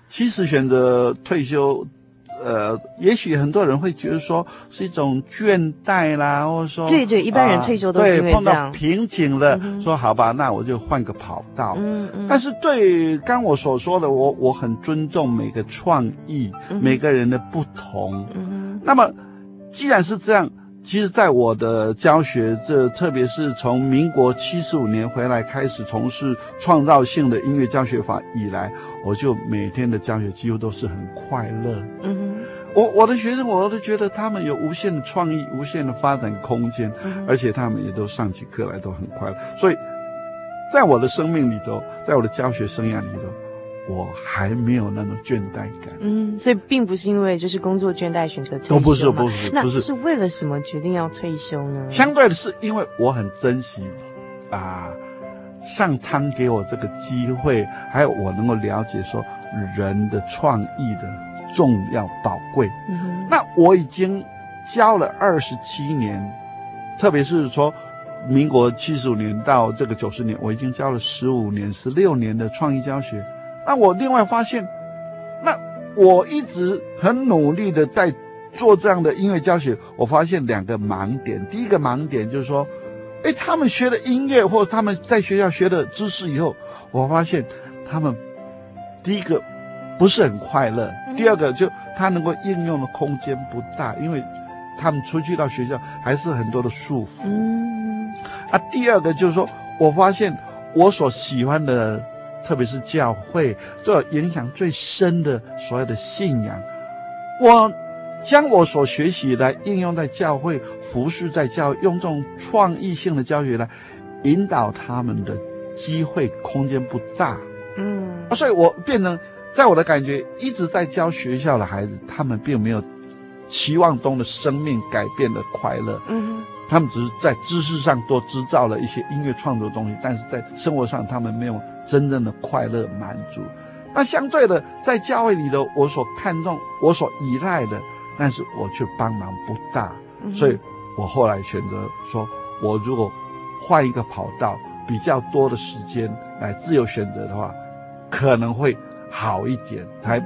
其实选择退休，呃，也许很多人会觉得说是一种倦怠啦，或者说对对，一般人退休都是碰到瓶颈了，嗯、说好吧，那我就换个跑道。嗯嗯。但是对刚我所说的，我我很尊重每个创意，嗯、每个人的不同。嗯。那么，既然是这样。其实，在我的教学，这特别是从民国七十五年回来开始从事创造性的音乐教学法以来，我就每天的教学几乎都是很快乐。嗯哼，我我的学生，我都觉得他们有无限的创意、无限的发展空间，而且他们也都上起课来都很快乐。所以，在我的生命里头，在我的教学生涯里头。我还没有那种倦怠感，嗯，所以并不是因为就是工作倦怠选择退休，都不是，不是，那是为了什么决定要退休呢？相对的是，因为我很珍惜啊，上苍给我这个机会，还有我能够了解说人的创意的重要宝贵。嗯哼，那我已经教了二十七年，特别是说民国七十五年到这个九十年，我已经教了十五年、十六年的创意教学。那我另外发现，那我一直很努力的在做这样的音乐教学。我发现两个盲点。第一个盲点就是说，哎，他们学了音乐或者他们在学校学的知识以后，我发现他们第一个不是很快乐，第二个就他能够应用的空间不大，因为他们出去到学校还是很多的束缚。嗯，啊，第二个就是说我发现我所喜欢的。特别是教会，做影响最深的所有的信仰，我将我所学习来应用在教会，服侍在教，用这种创意性的教学来引导他们的机会空间不大，嗯，所以我变成在我的感觉一直在教学校的孩子，他们并没有期望中的生命改变的快乐，嗯，他们只是在知识上多制造了一些音乐创作的东西，但是在生活上他们没有。真正的快乐满足，那相对的，在教会里头，我所看重、我所依赖的，但是我却帮忙不大，所以我后来选择说，我如果换一个跑道，比较多的时间来自由选择的话，可能会好一点，才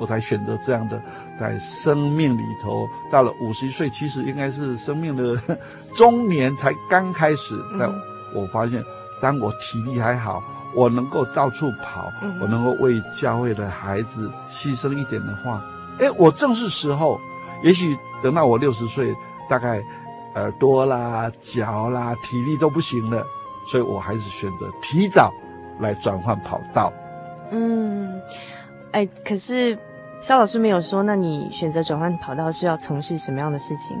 我才选择这样的，在生命里头，到了五十岁，其实应该是生命的 中年才刚开始，但我发现，当我体力还好。我能够到处跑，我能够为教会的孩子牺牲一点的话，哎，我正是时候。也许等到我六十岁，大概耳朵啦、脚啦、体力都不行了，所以我还是选择提早来转换跑道。嗯，哎，可是肖老师没有说，那你选择转换跑道是要从事什么样的事情？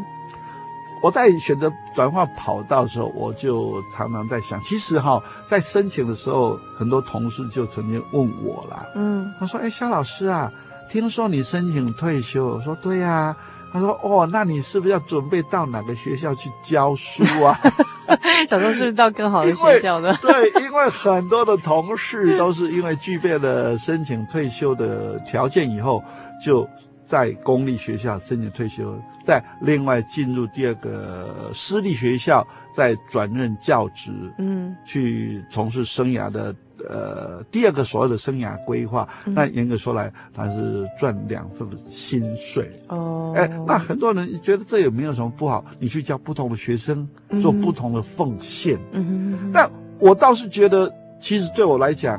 我在选择转化跑道的时候，我就常常在想，其实哈，在申请的时候，很多同事就曾经问我了，嗯，他说：“哎，肖老师啊，听说你申请退休？”我说：“对呀。”他说：“哦，那你是不是要准备到哪个学校去教书啊？” 想说是不是到更好的学校呢？对，因为很多的同事都是因为具备了申请退休的条件以后就。在公立学校申请退休，再另外进入第二个私立学校，再转任教职，嗯，去从事生涯的呃第二个所谓的生涯规划。嗯、那严格说来，他是赚两份薪水哦。哎，那很多人觉得这也没有什么不好，你去教不同的学生，做不同的奉献。嗯哼。那我倒是觉得，其实对我来讲，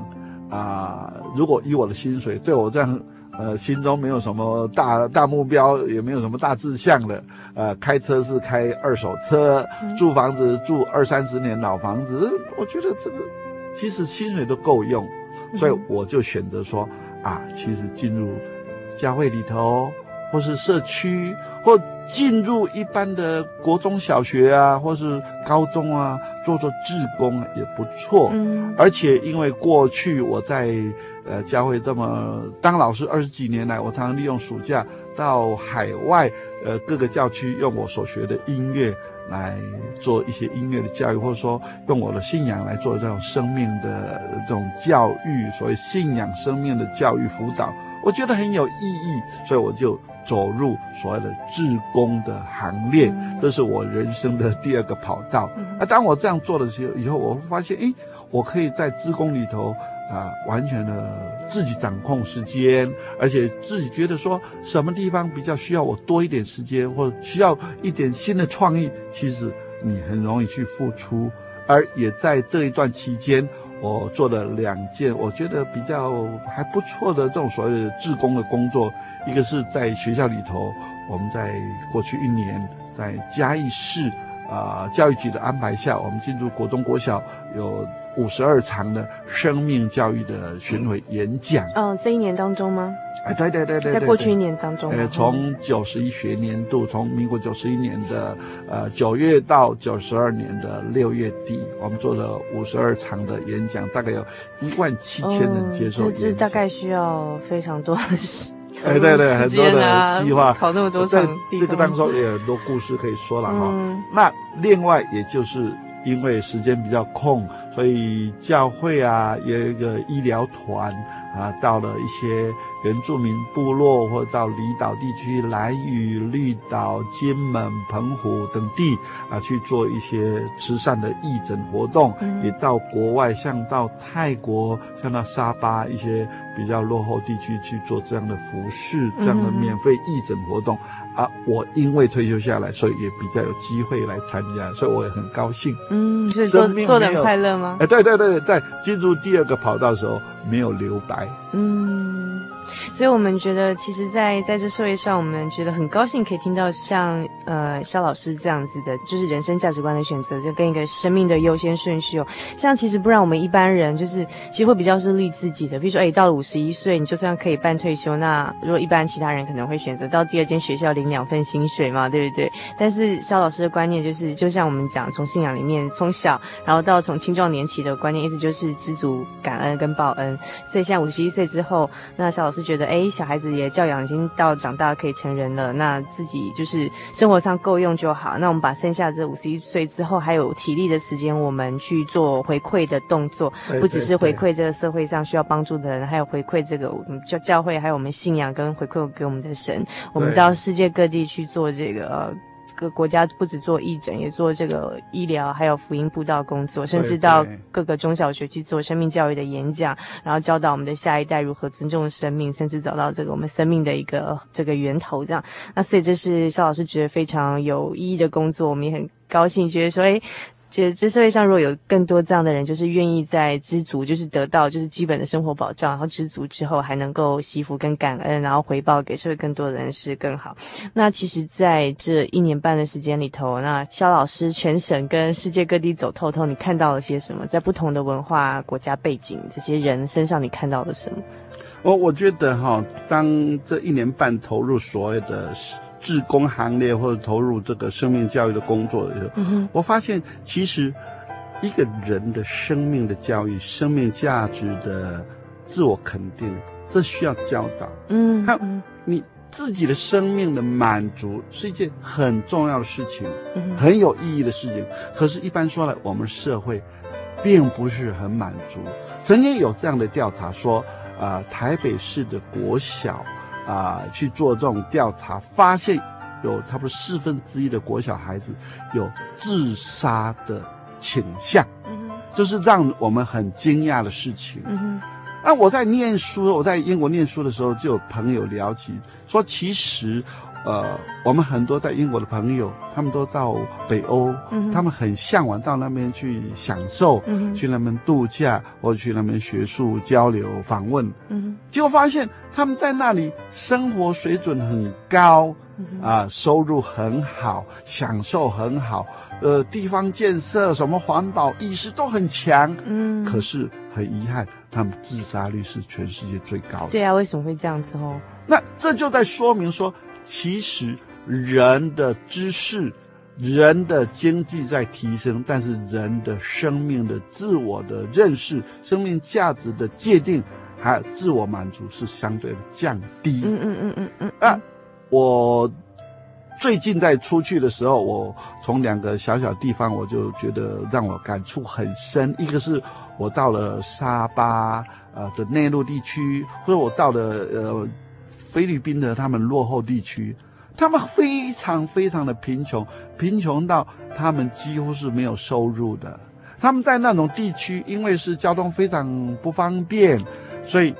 啊、呃，如果以我的薪水，对我这样。呃，心中没有什么大大目标，也没有什么大志向的。呃，开车是开二手车，住房子住二三十年老房子，我觉得这个其实薪水都够用，所以我就选择说啊，其实进入教会里头，或是社区，或。进入一般的国中小学啊，或是高中啊，做做志工也不错。嗯，而且因为过去我在呃教会这么当老师二十几年来，我常常利用暑假到海外呃各个教区，用我所学的音乐来做一些音乐的教育，或者说用我的信仰来做这种生命的这种教育，所谓信仰生命的教育辅导，我觉得很有意义，所以我就。走入所谓的志工的行列，这是我人生的第二个跑道。啊，当我这样做的时候，以后我会发现，诶，我可以在志工里头啊，完全的自己掌控时间，而且自己觉得说什么地方比较需要我多一点时间，或者需要一点新的创意，其实你很容易去付出。而也在这一段期间，我做了两件我觉得比较还不错的这种所谓的志工的工作，一个是在学校里头，我们在过去一年在嘉义市啊、呃、教育局的安排下，我们进入国中国小有。五十二场的生命教育的巡回演讲。嗯，这一年当中吗？哎，对对对对，在过去一年当中。呃，从九十一学年度，从民国九十一年的呃九月到九十二年的六月底，我们做了五十二场的演讲，大概有一万七千人接受。这这大概需要非常多的时。哎，对对，很多的计划，考那么多在，这个当中也有很多故事可以说了哈。那另外，也就是因为时间比较空。所以教会啊，有一个医疗团啊，到了一些原住民部落，或者到离岛地区，兰屿、绿岛、金门、澎湖等地啊，去做一些慈善的义诊活动。嗯、也到国外，像到泰国，像到沙巴一些比较落后地区去做这样的服侍，这样的免费义诊活动。嗯、啊，我因为退休下来，所以也比较有机会来参加，所以我也很高兴。嗯，所以做做的快乐吗？哎，对对对，在进入第二个跑道的时候没有留白。嗯。所以我们觉得，其实在，在这社会上，我们觉得很高兴可以听到像呃肖老师这样子的，就是人生价值观的选择，就跟一个生命的优先顺序哦。这样其实不然，我们一般人就是其实会比较是利自己的。比如说，哎，到了五十一岁，你就算可以办退休，那如果一般其他人可能会选择到第二间学校领两份薪水嘛，对不对？但是肖老师的观念就是，就像我们讲，从信仰里面从小，然后到从青壮年期的观念，一直就是知足、感恩跟报恩。所以现在五十一岁之后，那肖老师。觉得哎，小孩子也教养已经到长大可以成人了，那自己就是生活上够用就好。那我们把剩下这五十一岁之后还有体力的时间，我们去做回馈的动作，不只是回馈这个社会上需要帮助的人，还有回馈这个教教会，还有我们信仰跟回馈给我们的神。我们到世界各地去做这个。各国家不止做义诊，也做这个医疗，还有福音布道工作，甚至到各个中小学去做生命教育的演讲，然后教导我们的下一代如何尊重生命，甚至找到这个我们生命的一个这个源头。这样，那所以这是肖老师觉得非常有意义的工作，我们也很高兴，觉得说，诶觉得这社会上如果有更多这样的人，就是愿意在知足，就是得到就是基本的生活保障，然后知足之后还能够惜福跟感恩，然后回报给社会更多的人是更好。那其实在这一年半的时间里头，那肖老师全省跟世界各地走透透，你看到了些什么？在不同的文化、国家背景这些人身上，你看到了什么？我我觉得哈，当这一年半投入所谓的。志工行列或者投入这个生命教育的工作的时候，嗯、我发现其实一个人的生命的教育、生命价值的自我肯定，这需要教导。嗯，还有你自己的生命的满足是一件很重要的事情，嗯、很有意义的事情。可是，一般说来，我们社会并不是很满足。曾经有这样的调查说，啊、呃，台北市的国小。啊，去做这种调查，发现有差不多四分之一的国小孩子有自杀的倾向，嗯哼，这是让我们很惊讶的事情。嗯哼，那我在念书，我在英国念书的时候，就有朋友聊起，说其实。呃，我们很多在英国的朋友，他们都到北欧，嗯、他们很向往到那边去享受，嗯、去那边度假，或者去那边学术交流、访问。嗯，结果发现他们在那里生活水准很高，啊，收入很好，享受很好，呃，地方建设、什么环保意识都很强。嗯，可是很遗憾，他们自杀率是全世界最高的。对啊，为什么会这样子哦？那这就在说明说。其实人的知识、人的经济在提升，但是人的生命的自我的认识、生命价值的界定，还有自我满足是相对的降低。嗯嗯嗯嗯嗯。啊，我最近在出去的时候，我从两个小小地方，我就觉得让我感触很深。一个是我到了沙巴呃的内陆地区，或者我到了呃。菲律宾的他们落后地区，他们非常非常的贫穷，贫穷到他们几乎是没有收入的。他们在那种地区，因为是交通非常不方便，所以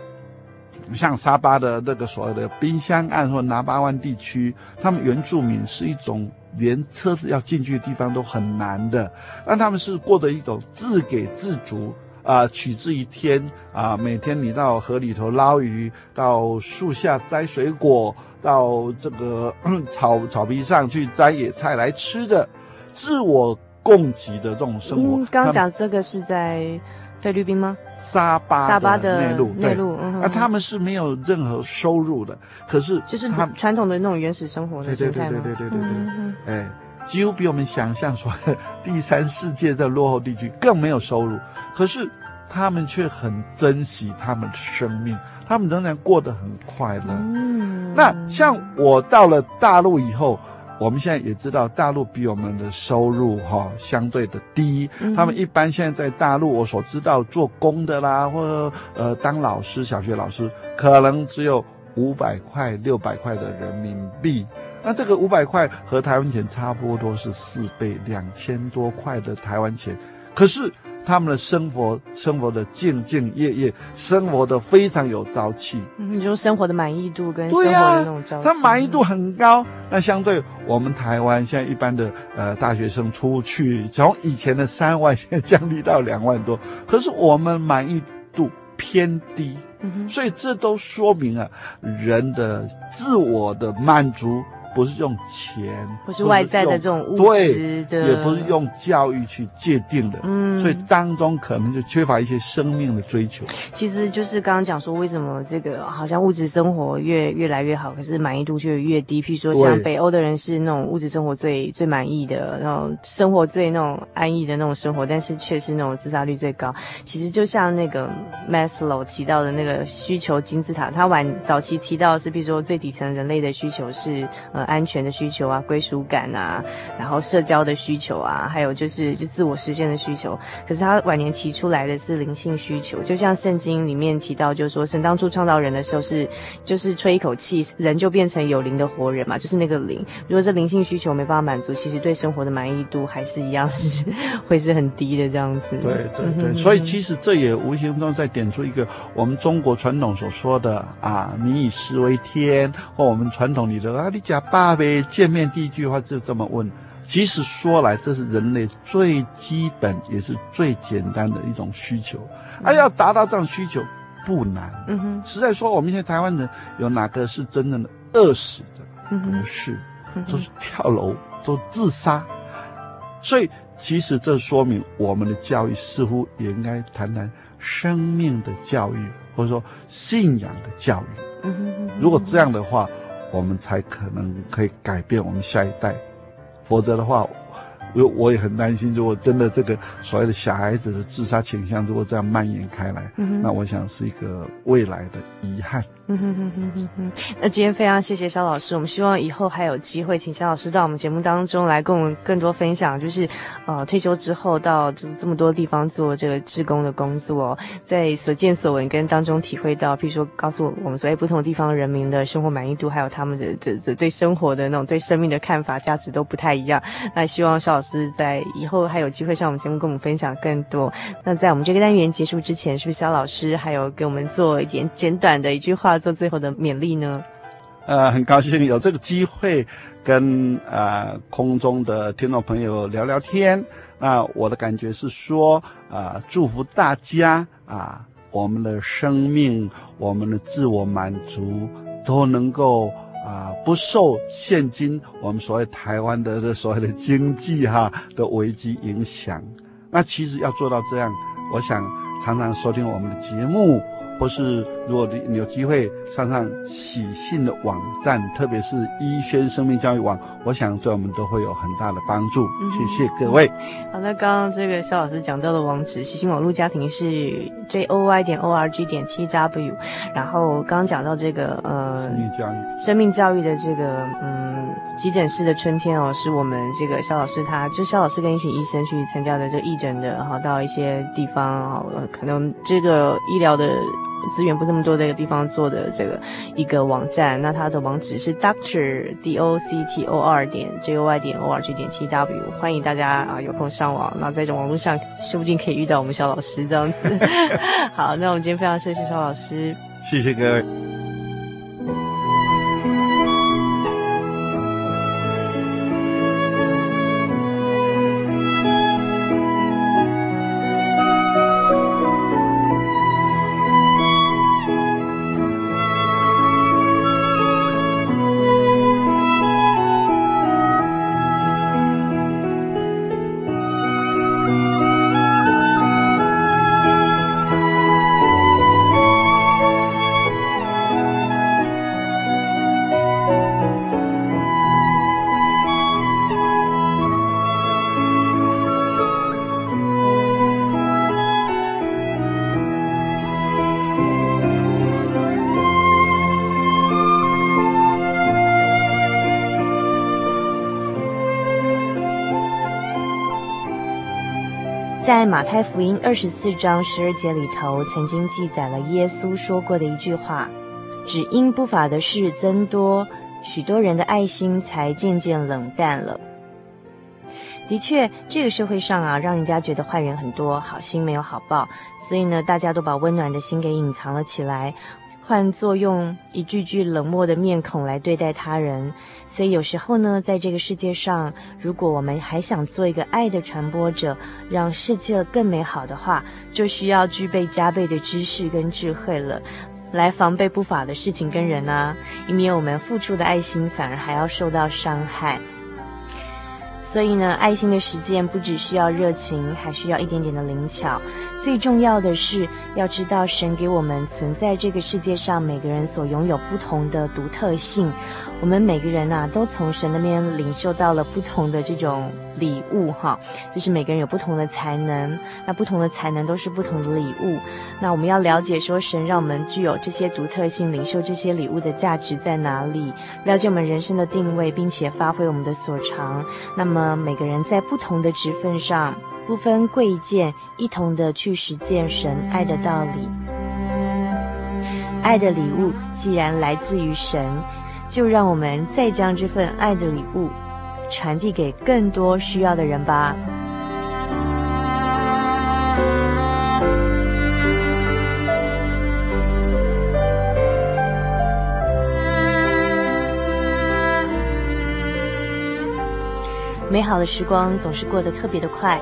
像沙巴的那个所谓的冰箱岸或拿巴湾地区，他们原住民是一种连车子要进去的地方都很难的，那他们是过着一种自给自足。啊，取之于天啊！每天你到河里头捞鱼，到树下摘水果，到这个 草草皮上去摘野菜来吃的，自我供给的这种生活。嗯，刚刚讲这个是在菲律宾吗？沙巴，沙巴的内陆，内陆。那他们是没有任何收入的，可是就是他们传统的那种原始生活的。对对对对对对对，哎，几乎比我们想象说 第三世界的落后地区更没有收入，可是。他们却很珍惜他们的生命，他们仍然过得很快乐。嗯，那像我到了大陆以后，我们现在也知道大陆比我们的收入哈、哦、相对的低。他们一般现在在大陆，我所知道做工的啦，或者呃当老师，小学老师可能只有五百块、六百块的人民币。那这个五百块和台湾钱差不多是四倍，两千多块的台湾钱。可是他们的生活，生活的兢兢业业，生活的非常有朝气。嗯，你说生活的满意度跟生活的那种朝气，他满意度很高。那相对我们台湾现在一般的呃大学生出去，从以前的三万，现在降低到两万多。可是我们满意度偏低。嗯哼，所以这都说明了人的自我的满足。不是用钱，不是外在的这种物质的，也不是用教育去界定的，嗯，所以当中可能就缺乏一些生命的追求。其实就是刚刚讲说，为什么这个好像物质生活越越来越好，可是满意度却越低？譬如说，像北欧的人是那种物质生活最最满意的，然后生活最那种安逸的那种生活，但是却是那种自杀率最高。其实就像那个 Maslow 提到的那个需求金字塔，他晚早期提到的是，譬如说最底层人类的需求是。安全的需求啊，归属感啊，然后社交的需求啊，还有就是就自我实现的需求。可是他晚年提出来的是灵性需求，就像圣经里面提到，就是说神当初创造人的时候是就是吹一口气，人就变成有灵的活人嘛，就是那个灵。如果这灵性需求没办法满足，其实对生活的满意度还是一样是 会是很低的这样子。对对对，所以其实这也无形中在点出一个我们中国传统所说的啊，民以食为天，或我们传统里的啊，你讲。爸呗，见面第一句话就这么问。其实说来，这是人类最基本也是最简单的一种需求。而要达到这样需求不难。嗯哼。实在说，我们现在台湾人有哪个是真正的饿死的？不是，都是跳楼，都自杀。所以，其实这说明我们的教育似乎也应该谈谈生命的教育，或者说信仰的教育。嗯哼。如果这样的话。我们才可能可以改变我们下一代，否则的话，我我也很担心，如果真的这个所谓的小孩子的自杀倾向如果这样蔓延开来，嗯、那我想是一个未来的遗憾。嗯哼哼哼哼哼，那今天非常谢谢肖老师，我们希望以后还有机会请肖老师到我们节目当中来跟我们更多分享，就是呃退休之后到这这么多地方做这个志工的工作，在所见所闻跟当中体会到，譬如说告诉我们所谓不同地方人民的生活满意度，还有他们的这这对生活的那种对生命的看法价值都不太一样。那希望肖老师在以后还有机会上我们节目跟我们分享更多。那在我们这个单元结束之前，是不是肖老师还有给我们做一点简短的一句话？做最后的勉励呢？呃，很高兴有这个机会跟呃空中的听众朋友聊聊天。那、我的感觉是说，啊、祝福大家啊、我们的生命、我们的自我满足都能够啊、不受现今我们所谓台湾的的所谓的经济哈的危机影响。那其实要做到这样，我想常常收听我们的节目。或是如果你有机会上上喜信的网站，特别是医宣生命教育网，我想对我们都会有很大的帮助。嗯、谢谢各位。好，那刚刚这个肖老师讲到的网址，喜信网络家庭是 j o y 点 o r g 点 t w。然后刚刚讲到这个呃，生命教育，生命教育的这个嗯，急诊室的春天哦，是我们这个肖老师他，就肖老师跟一群医生去参加的这个义诊的，好到一些地方，好可能这个医疗的。资源不那么多的一个地方做的这个一个网站。那它的网址是 doctor d o c t o r 点 j o y 点 o r g 点 t w。欢迎大家啊有空上网，那在这网络上说不定可以遇到我们肖老师这样子。好，那我们今天非常谢谢肖老师，谢谢各位。在马太福音二十四章十二节里头，曾经记载了耶稣说过的一句话：“只因不法的事增多，许多人的爱心才渐渐冷淡了。”的确，这个社会上啊，让人家觉得坏人很多，好心没有好报，所以呢，大家都把温暖的心给隐藏了起来。换作用一句句冷漠的面孔来对待他人，所以有时候呢，在这个世界上，如果我们还想做一个爱的传播者，让世界更美好的话，就需要具备加倍的知识跟智慧了，来防备不法的事情跟人啊，以免我们付出的爱心反而还要受到伤害。所以呢，爱心的实践不只需要热情，还需要一点点的灵巧。最重要的是要知道，神给我们存在这个世界上，每个人所拥有不同的独特性。我们每个人呐，都从神那边领受到了不同的这种礼物，哈，就是每个人有不同的才能，那不同的才能都是不同的礼物。那我们要了解说，神让我们具有这些独特性，领受这些礼物的价值在哪里？了解我们人生的定位，并且发挥我们的所长。那么每个人在不同的职分上，不分贵贱，一同的去实践神爱的道理。爱的礼物既然来自于神。就让我们再将这份爱的礼物传递给更多需要的人吧。美好的时光总是过得特别的快。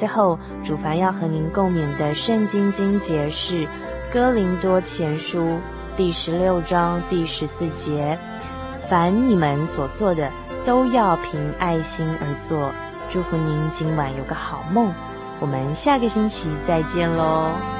最后，主凡要和您共勉的圣经经节是《哥林多前书》。第十六章第十四节，凡你们所做的，都要凭爱心而做。祝福您今晚有个好梦，我们下个星期再见喽。